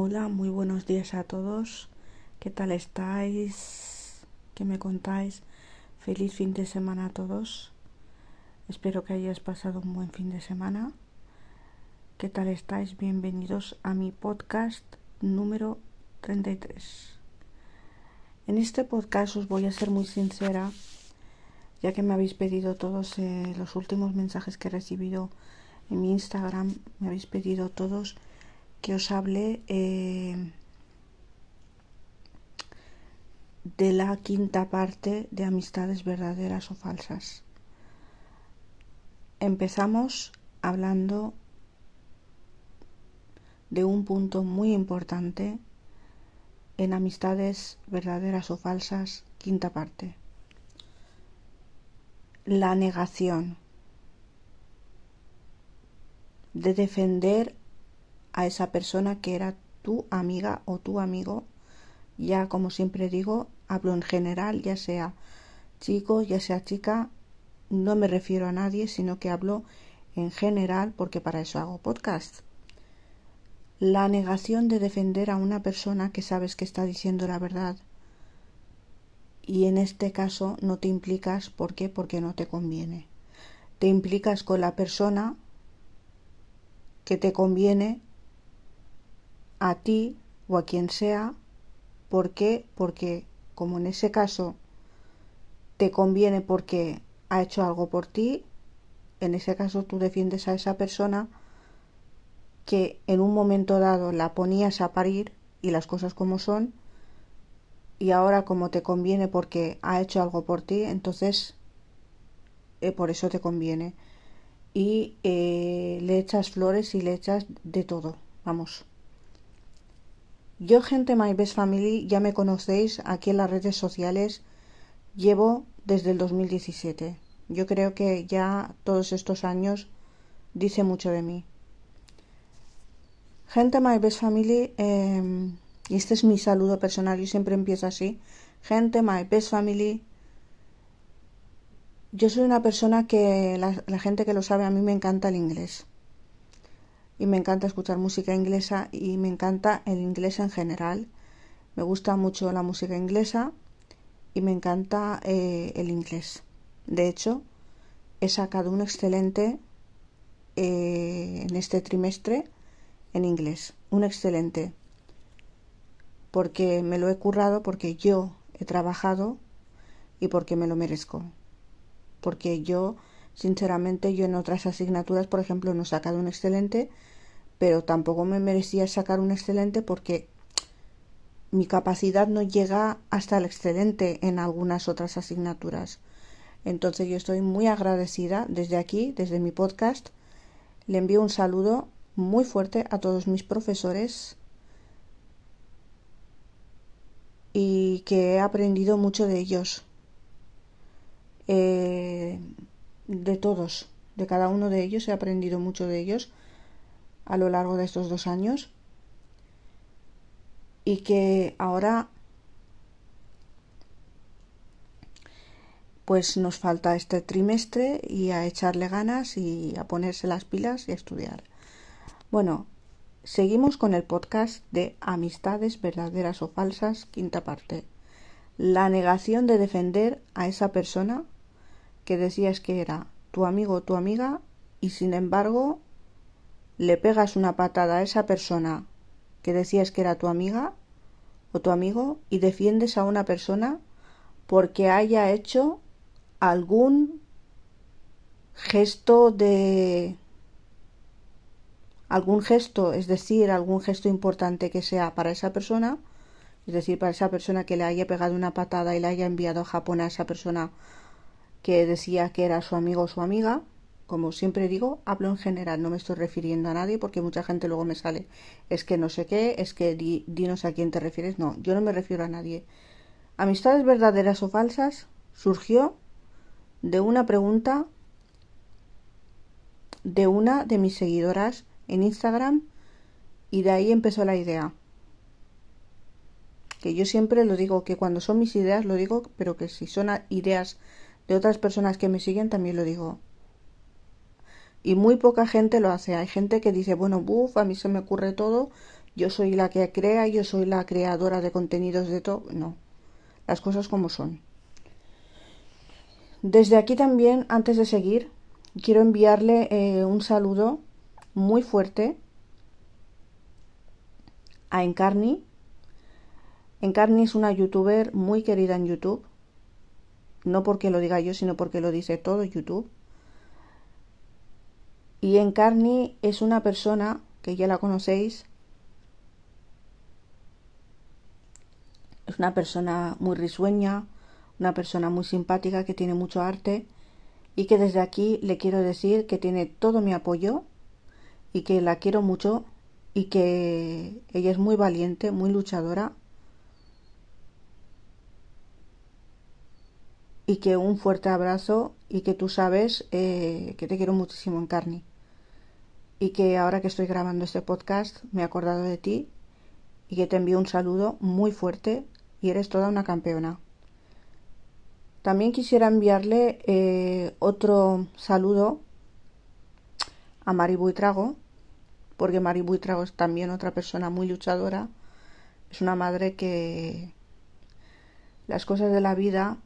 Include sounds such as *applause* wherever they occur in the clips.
Hola, muy buenos días a todos. ¿Qué tal estáis? ¿Qué me contáis? Feliz fin de semana a todos. Espero que hayáis pasado un buen fin de semana. ¿Qué tal estáis? Bienvenidos a mi podcast número 33. En este podcast os voy a ser muy sincera, ya que me habéis pedido todos eh, los últimos mensajes que he recibido en mi Instagram, me habéis pedido todos que os hable eh, de la quinta parte de amistades verdaderas o falsas. Empezamos hablando de un punto muy importante en amistades verdaderas o falsas, quinta parte. La negación de defender a esa persona que era tu amiga o tu amigo. Ya como siempre digo, hablo en general, ya sea chico, ya sea chica, no me refiero a nadie, sino que hablo en general porque para eso hago podcast. La negación de defender a una persona que sabes que está diciendo la verdad y en este caso no te implicas, ¿por qué? Porque no te conviene. Te implicas con la persona que te conviene a ti o a quien sea. ¿Por qué? Porque como en ese caso te conviene porque ha hecho algo por ti, en ese caso tú defiendes a esa persona que en un momento dado la ponías a parir y las cosas como son, y ahora como te conviene porque ha hecho algo por ti, entonces eh, por eso te conviene. Y eh, le echas flores y le echas de todo, vamos. Yo, gente My Best Family, ya me conocéis aquí en las redes sociales. Llevo desde el 2017. Yo creo que ya todos estos años dice mucho de mí. Gente My Best Family, em, y este es mi saludo personal, y siempre empiezo así. Gente My Best Family. Yo soy una persona que la gente que lo sabe, a mí me encanta el inglés y me encanta escuchar música inglesa y me encanta el inglés en general. Me gusta mucho la música inglesa y me encanta eh, el inglés. De hecho, he sacado un excelente eh, en este trimestre en inglés. Un excelente. Porque me lo he currado, porque yo he trabajado y porque me lo merezco. Porque yo Sinceramente, yo en otras asignaturas, por ejemplo, no he sacado un excelente, pero tampoco me merecía sacar un excelente porque mi capacidad no llega hasta el excelente en algunas otras asignaturas. Entonces yo estoy muy agradecida desde aquí, desde mi podcast. Le envío un saludo muy fuerte a todos mis profesores y que he aprendido mucho de ellos. Eh, de todos, de cada uno de ellos, he aprendido mucho de ellos a lo largo de estos dos años y que ahora pues nos falta este trimestre y a echarle ganas y a ponerse las pilas y a estudiar. Bueno, seguimos con el podcast de Amistades verdaderas o falsas, quinta parte. La negación de defender a esa persona que decías que era tu amigo o tu amiga y sin embargo le pegas una patada a esa persona que decías que era tu amiga o tu amigo y defiendes a una persona porque haya hecho algún gesto de algún gesto, es decir, algún gesto importante que sea para esa persona, es decir, para esa persona que le haya pegado una patada y le haya enviado a Japón a esa persona que decía que era su amigo o su amiga. Como siempre digo, hablo en general, no me estoy refiriendo a nadie porque mucha gente luego me sale, es que no sé qué, es que dinos a quién te refieres. No, yo no me refiero a nadie. Amistades verdaderas o falsas surgió de una pregunta de una de mis seguidoras en Instagram y de ahí empezó la idea. Que yo siempre lo digo, que cuando son mis ideas lo digo, pero que si son ideas de otras personas que me siguen también lo digo. Y muy poca gente lo hace. Hay gente que dice, bueno, buf, a mí se me ocurre todo, yo soy la que crea, yo soy la creadora de contenidos de todo. No, las cosas como son. Desde aquí también, antes de seguir, quiero enviarle eh, un saludo muy fuerte a Encarni. Encarni es una youtuber muy querida en YouTube. No porque lo diga yo, sino porque lo dice todo YouTube. Y Encarni es una persona que ya la conocéis. Es una persona muy risueña, una persona muy simpática que tiene mucho arte y que desde aquí le quiero decir que tiene todo mi apoyo y que la quiero mucho y que ella es muy valiente, muy luchadora y que un fuerte abrazo y que tú sabes eh, que te quiero muchísimo en carne y que ahora que estoy grabando este podcast me he acordado de ti y que te envío un saludo muy fuerte y eres toda una campeona. También quisiera enviarle eh, otro saludo a Mari Buitrago, porque Mari Buitrago es también otra persona muy luchadora. Es una madre que las cosas de la vida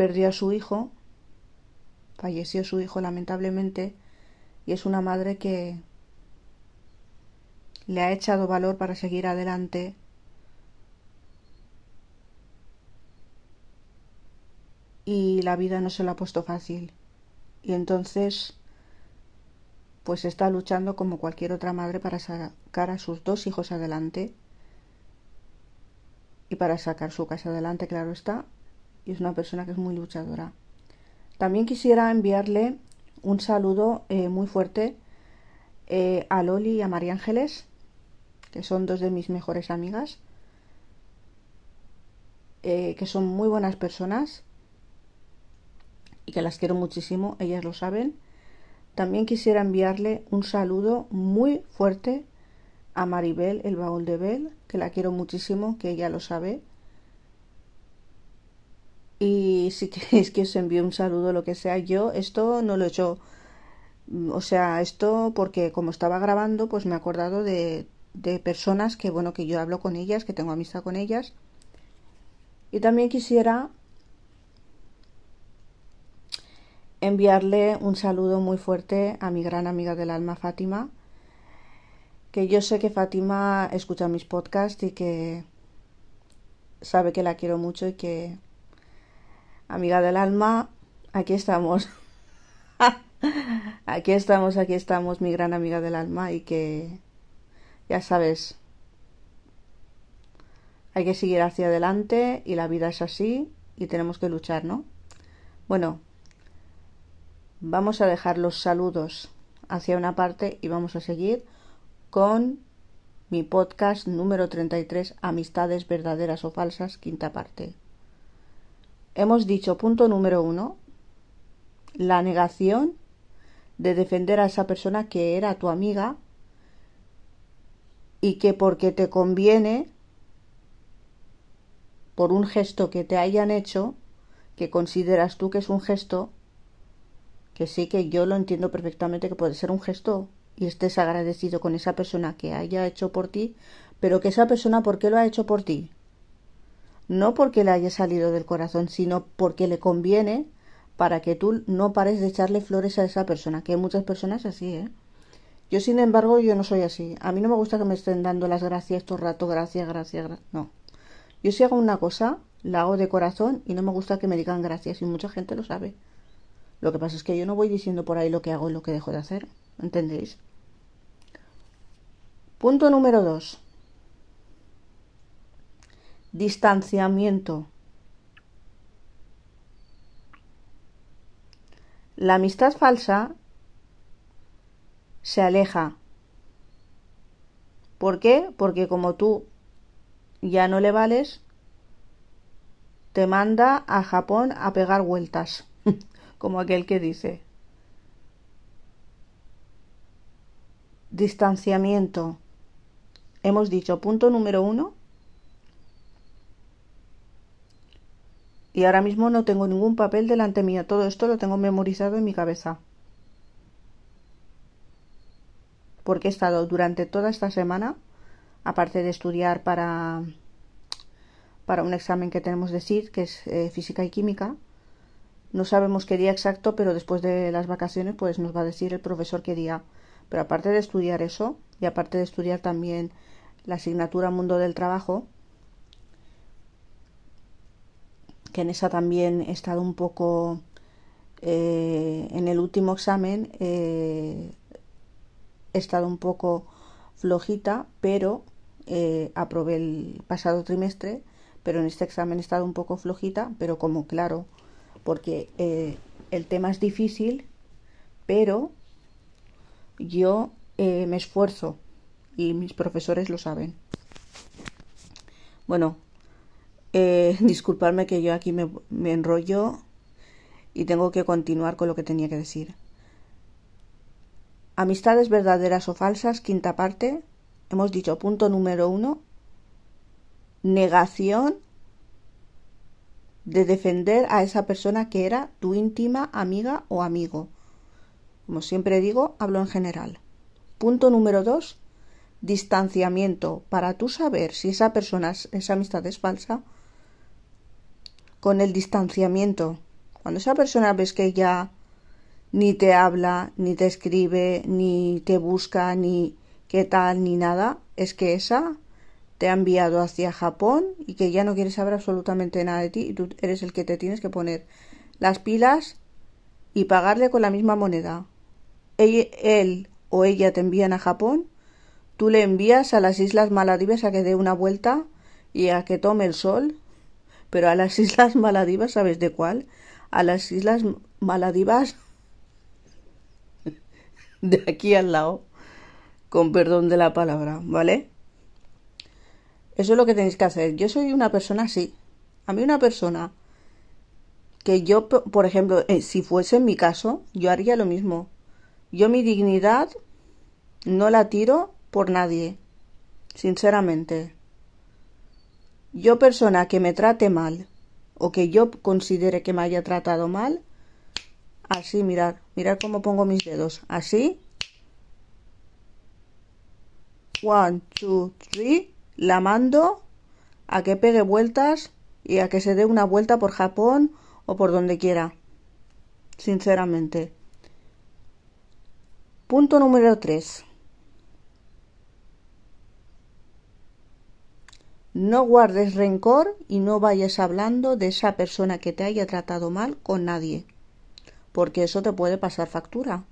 perdió a su hijo, falleció su hijo lamentablemente, y es una madre que le ha echado valor para seguir adelante y la vida no se lo ha puesto fácil. Y entonces, pues está luchando como cualquier otra madre para sacar a sus dos hijos adelante y para sacar su casa adelante, claro está. Y es una persona que es muy luchadora. También quisiera enviarle un saludo eh, muy fuerte eh, a Loli y a María Ángeles, que son dos de mis mejores amigas, eh, que son muy buenas personas y que las quiero muchísimo, ellas lo saben. También quisiera enviarle un saludo muy fuerte a Maribel, el baúl de Bel, que la quiero muchísimo, que ella lo sabe. Y si *laughs* queréis que os envíe un saludo, lo que sea, yo esto no lo he hecho. O sea, esto porque como estaba grabando, pues me he acordado de, de personas que, bueno, que yo hablo con ellas, que tengo amistad con ellas. Y también quisiera enviarle un saludo muy fuerte a mi gran amiga del alma Fátima, que yo sé que Fátima escucha mis podcasts y que sabe que la quiero mucho y que amiga del alma, aquí estamos. *laughs* aquí estamos, aquí estamos, mi gran amiga del alma y que ya sabes, hay que seguir hacia adelante y la vida es así y tenemos que luchar, ¿no? Bueno, Vamos a dejar los saludos hacia una parte y vamos a seguir con mi podcast número 33, Amistades verdaderas o falsas, quinta parte. Hemos dicho punto número uno, la negación de defender a esa persona que era tu amiga y que porque te conviene, por un gesto que te hayan hecho, que consideras tú que es un gesto, que sí que yo lo entiendo perfectamente que puede ser un gesto y estés agradecido con esa persona que haya hecho por ti, pero que esa persona, ¿por qué lo ha hecho por ti? No porque le haya salido del corazón, sino porque le conviene para que tú no pares de echarle flores a esa persona, que hay muchas personas así, ¿eh? Yo, sin embargo, yo no soy así. A mí no me gusta que me estén dando las gracias todo el rato, gracias, gracias, gracias. No. Yo si hago una cosa, la hago de corazón y no me gusta que me digan gracias y mucha gente lo sabe. Lo que pasa es que yo no voy diciendo por ahí lo que hago y lo que dejo de hacer. ¿Entendéis? Punto número dos. Distanciamiento. La amistad falsa se aleja. ¿Por qué? Porque como tú ya no le vales, te manda a Japón a pegar vueltas. *laughs* como aquel que dice. Distanciamiento. Hemos dicho punto número uno. Y ahora mismo no tengo ningún papel delante mío. Todo esto lo tengo memorizado en mi cabeza. porque he estado durante toda esta semana, aparte de estudiar para, para un examen que tenemos de SID, que es eh, física y química, no sabemos qué día exacto, pero después de las vacaciones pues nos va a decir el profesor qué día. Pero aparte de estudiar eso, y aparte de estudiar también la asignatura Mundo del Trabajo, que en esa también he estado un poco eh, en el último examen eh, he estado un poco flojita, pero eh, aprobé el pasado trimestre, pero en este examen he estado un poco flojita, pero como claro, porque el tema es difícil, pero yo me esfuerzo y mis profesores lo saben. Bueno, eh, *laughs* disculparme que yo aquí me, me enrollo y tengo que continuar con lo que tenía que decir. Amistades verdaderas o falsas, quinta parte. Hemos dicho punto número uno. Negación de defender a esa persona que era tu íntima amiga o amigo. Como siempre digo, hablo en general. Punto número dos. Distanciamiento. Para tú saber si esa persona, esa amistad es falsa, con el distanciamiento. Cuando esa persona ves que ya ni te habla, ni te escribe, ni te busca, ni qué tal, ni nada, es que esa te ha enviado hacia Japón y que ya no quiere saber absolutamente nada de ti y tú eres el que te tienes que poner las pilas y pagarle con la misma moneda. Él, él o ella te envían a Japón, tú le envías a las Islas Maladivas a que dé una vuelta y a que tome el sol pero a las Islas Maladivas, ¿sabes de cuál? A las Islas Maladivas de aquí al lado, con perdón de la palabra, ¿vale? Eso es lo que tenéis que hacer. Yo soy una persona así. A mí una persona que yo, por ejemplo, eh, si fuese en mi caso, yo haría lo mismo. Yo mi dignidad no la tiro por nadie, sinceramente. Yo persona que me trate mal o que yo considere que me haya tratado mal, así mirar, mirar cómo pongo mis dedos, así. One, two, three, la mando a que pegue vueltas y a que se dé una vuelta por Japón o por donde quiera. Sinceramente. Punto número 3. No guardes rencor y no vayas hablando de esa persona que te haya tratado mal con nadie, porque eso te puede pasar factura.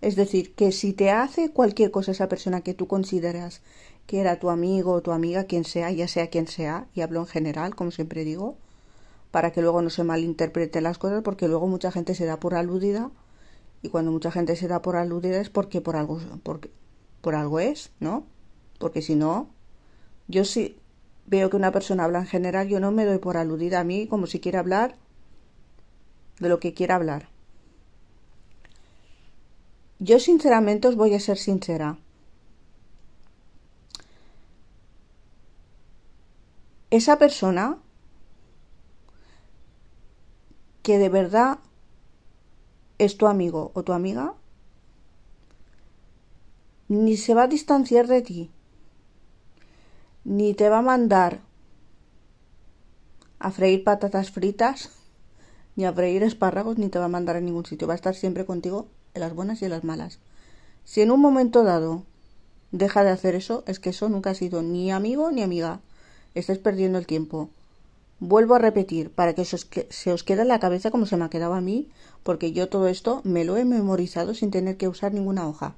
Es decir, que si te hace cualquier cosa esa persona que tú consideras que era tu amigo o tu amiga, quien sea, ya sea quien sea, y hablo en general, como siempre digo, para que luego no se malinterpreten las cosas, porque luego mucha gente se da por aludida, y cuando mucha gente se da por aludida es porque por algo, porque, por algo es, ¿no? Porque si no, yo sí veo que una persona habla en general, yo no me doy por aludida a mí como si quiere hablar de lo que quiera hablar. Yo sinceramente os voy a ser sincera. Esa persona que de verdad es tu amigo o tu amiga, ni se va a distanciar de ti, ni te va a mandar a freír patatas fritas, *laughs* ni a freír espárragos, ni te va a mandar a ningún sitio. Va a estar siempre contigo en las buenas y en las malas. Si en un momento dado deja de hacer eso, es que eso nunca ha sido ni amigo ni amiga. Estés perdiendo el tiempo. Vuelvo a repetir, para que, se os quede en la cabeza como se me ha quedado a mí, porque yo todo esto me lo he memorizado sin tener que usar ninguna hoja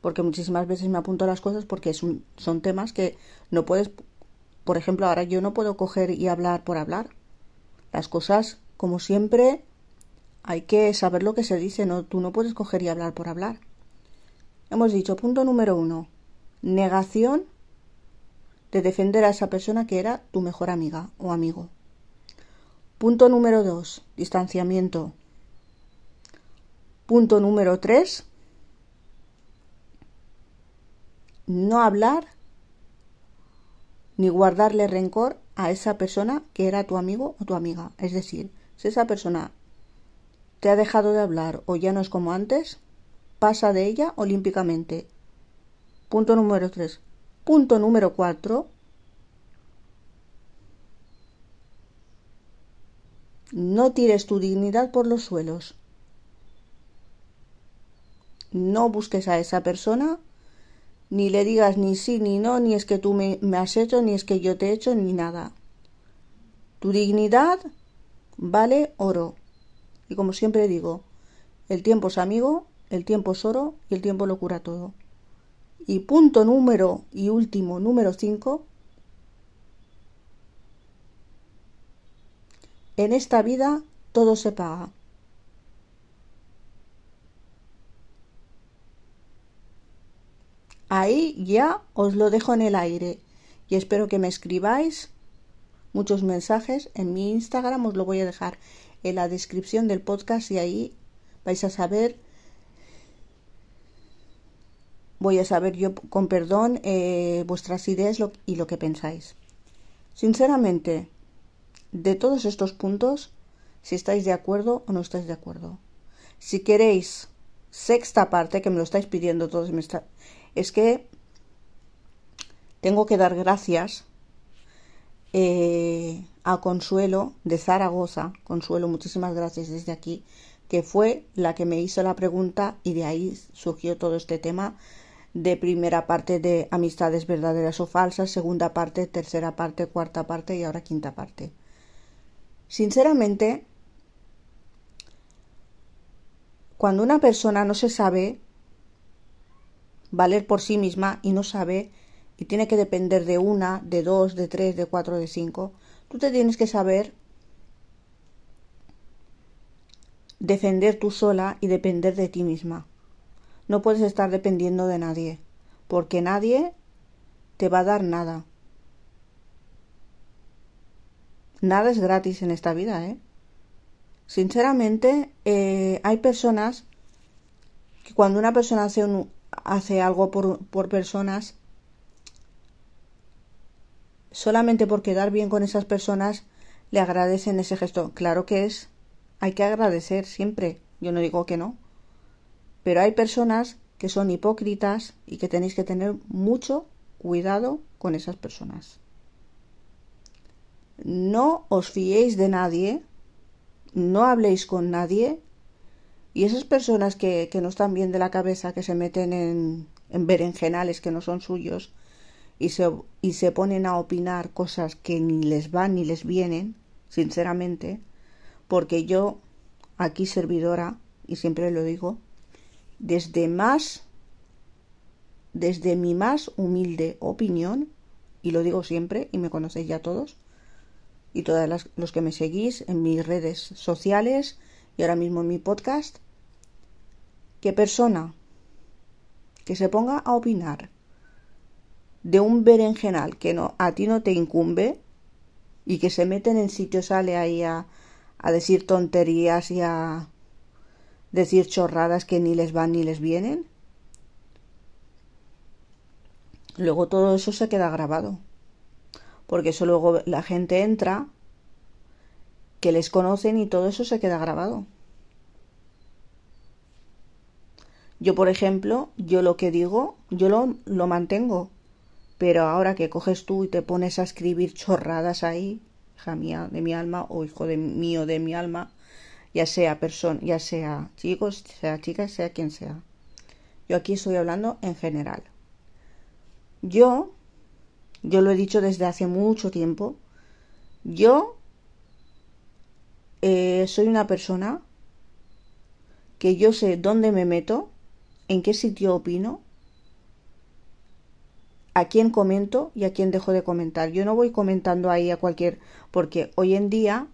porque muchísimas veces me apunto las cosas porque son, son temas que no puedes, por ejemplo, ahora yo no puedo coger y hablar por hablar. Las cosas, como siempre, hay que saber lo que se dice, no, tú no puedes coger y hablar por hablar. Hemos dicho, punto número uno, negación de defender a esa persona que era tu mejor amiga o amigo. Punto número dos, distanciamiento. Punto número tres, no hablar ni guardarle rencor a esa persona que era tu amigo o tu amiga. Es decir, si esa persona te ha dejado de hablar o ya no es como antes, pasa de ella olímpicamente. Punto número 3. Punto número 4. No tires tu dignidad por los suelos. No busques a esa persona, ni le digas ni sí ni no, ni es que tú me, me has hecho, ni es que yo te he hecho, ni nada. Tu dignidad vale oro. Y como siempre digo, el tiempo es amigo, el tiempo es oro y el tiempo lo cura todo. Y punto número y último, número 5. En esta vida todo se paga. Ahí ya os lo dejo en el aire y espero que me escribáis muchos mensajes en mi Instagram, os lo voy a dejar en la descripción del podcast y ahí vais a saber, voy a saber yo con perdón eh, vuestras ideas y lo que pensáis. Sinceramente, de todos estos puntos, si estáis de acuerdo o no estáis de acuerdo. Si queréis sexta parte, que me lo estáis pidiendo todos, es que tengo que dar gracias eh, a Consuelo de Zaragoza. Consuelo, muchísimas gracias desde aquí, que fue la que me hizo la pregunta y de ahí surgió todo este tema de primera parte de amistades verdaderas o falsas, segunda parte, tercera parte, cuarta parte y ahora quinta parte. Sinceramente, cuando una persona no se sabe valer por sí misma y no sabe y tiene que depender de una, de dos, de tres, de cuatro, de cinco, tú te tienes que saber defender tú sola y depender de ti misma. No puedes estar dependiendo de nadie, porque nadie te va a dar nada. Nada es gratis en esta vida, ¿eh? Sinceramente, eh, hay personas que cuando una persona hace, un, hace algo por, por personas, solamente por quedar bien con esas personas le agradecen ese gesto. Claro que es, hay que agradecer siempre, yo no digo que no, pero hay personas que son hipócritas y que tenéis que tener mucho cuidado con esas personas. No os fiéis de nadie, no habléis con nadie y esas personas que, que no están bien de la cabeza, que se meten en, en berenjenales que no son suyos, y se, y se ponen a opinar cosas que ni les van ni les vienen, sinceramente, porque yo, aquí servidora, y siempre lo digo, desde más, desde mi más humilde opinión, y lo digo siempre, y me conocéis ya todos, y todos los que me seguís en mis redes sociales y ahora mismo en mi podcast, que persona que se ponga a opinar de un berenjenal que no, a ti no te incumbe y que se meten en sitios, sale ahí a, a decir tonterías y a decir chorradas que ni les van ni les vienen. Luego todo eso se queda grabado. Porque eso luego la gente entra, que les conocen y todo eso se queda grabado. Yo, por ejemplo, yo lo que digo, yo lo, lo mantengo. Pero ahora que coges tú y te pones a escribir chorradas ahí, hija mía de mi alma o hijo de mío de mi alma, ya sea persona, ya sea chicos, sea chicas, sea quien sea. Yo aquí estoy hablando en general. Yo, yo lo he dicho desde hace mucho tiempo, yo eh, soy una persona que yo sé dónde me meto, en qué sitio opino a quién comento y a quién dejo de comentar. Yo no voy comentando ahí a cualquier, porque hoy en día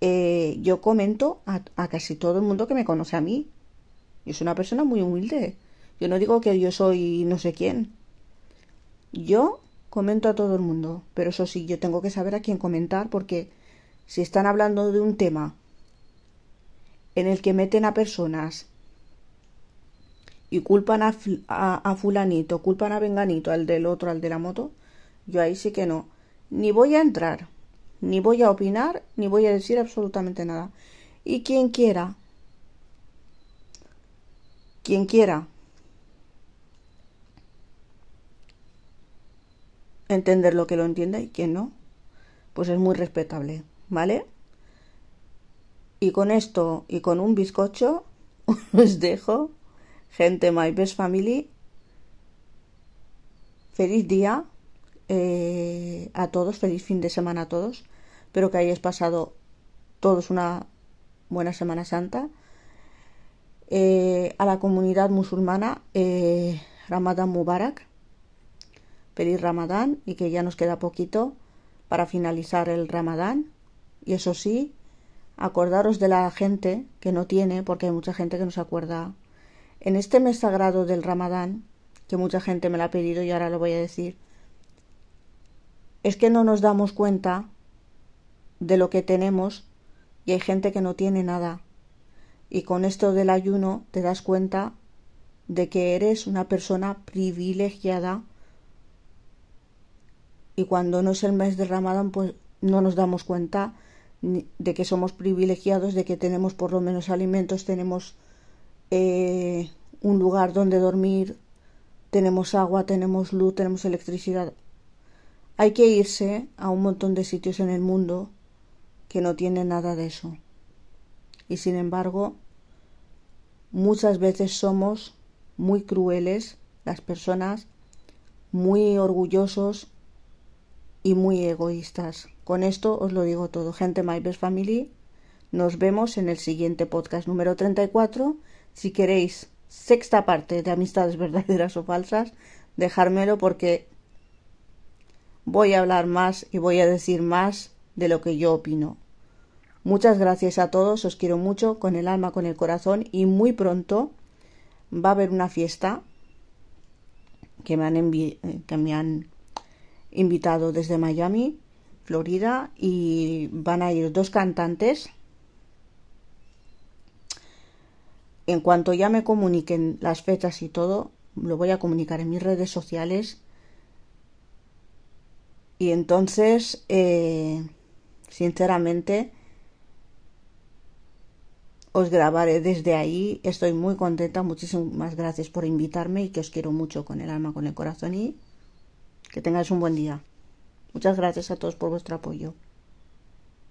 eh, yo comento a, a, casi todo el mundo que me conoce a mí. Yo soy una persona muy humilde. Yo no digo que yo soy no sé quién. Yo comento a todo el mundo, pero eso sí, yo tengo que saber a quién comentar porque si están hablando de un tema en el que meten a personas y culpan a, a, fulanito, culpan a venganito, al del otro, al de la moto, yo ahí sí que no. Ni voy a entrar, ni voy a opinar, ni voy a decir absolutamente nada. Y quien quiera Quien quiera entender lo que lo entienda y quien no, pues es muy respetable, ¿vale? Y con esto y con un bizcocho *laughs* os dejo, gente, my best family. Feliz día eh, a todos, feliz fin de semana a todos. Espero que hayáis pasado todos una buena Semana Santa. Eh, a la comunidad musulmana, eh, Ramadan Mubarak. Feliz Ramadán y que ya nos queda poquito para finalizar el Ramadán. Y eso sí, acordaros de la gente que no tiene, porque hay mucha gente que no se acuerda. En este mes sagrado del Ramadán, que mucha gente me lo ha pedido y ahora lo voy a decir, es que no nos damos cuenta de lo que tenemos y hay gente que no tiene nada. Y con esto del ayuno te das cuenta de que eres una persona privilegiada y cuando no es el mes de Ramadán pues no nos damos cuenta de que somos privilegiados, de que tenemos por lo menos alimentos, tenemos eh, un lugar donde dormir, tenemos agua, tenemos luz, tenemos electricidad. Hay que irse a un montón de sitios en el mundo que no tienen nada de eso. Y sin embargo, muchas veces somos muy crueles las personas, muy orgullosos y muy egoístas. Con esto os lo digo todo. Gente My Best Family, nos vemos en el siguiente podcast número 34. Si queréis sexta parte de amistades verdaderas o falsas, dejármelo porque voy a hablar más y voy a decir más de lo que yo opino. Muchas gracias a todos, os quiero mucho, con el alma, con el corazón y muy pronto va a haber una fiesta que me han, que me han invitado desde Miami, Florida, y van a ir dos cantantes. En cuanto ya me comuniquen las fechas y todo, lo voy a comunicar en mis redes sociales. Y entonces, eh, sinceramente, os grabaré desde ahí. Estoy muy contenta. Muchísimas gracias por invitarme y que os quiero mucho con el alma, con el corazón y que tengáis un buen día. Muchas gracias a todos por vuestro apoyo.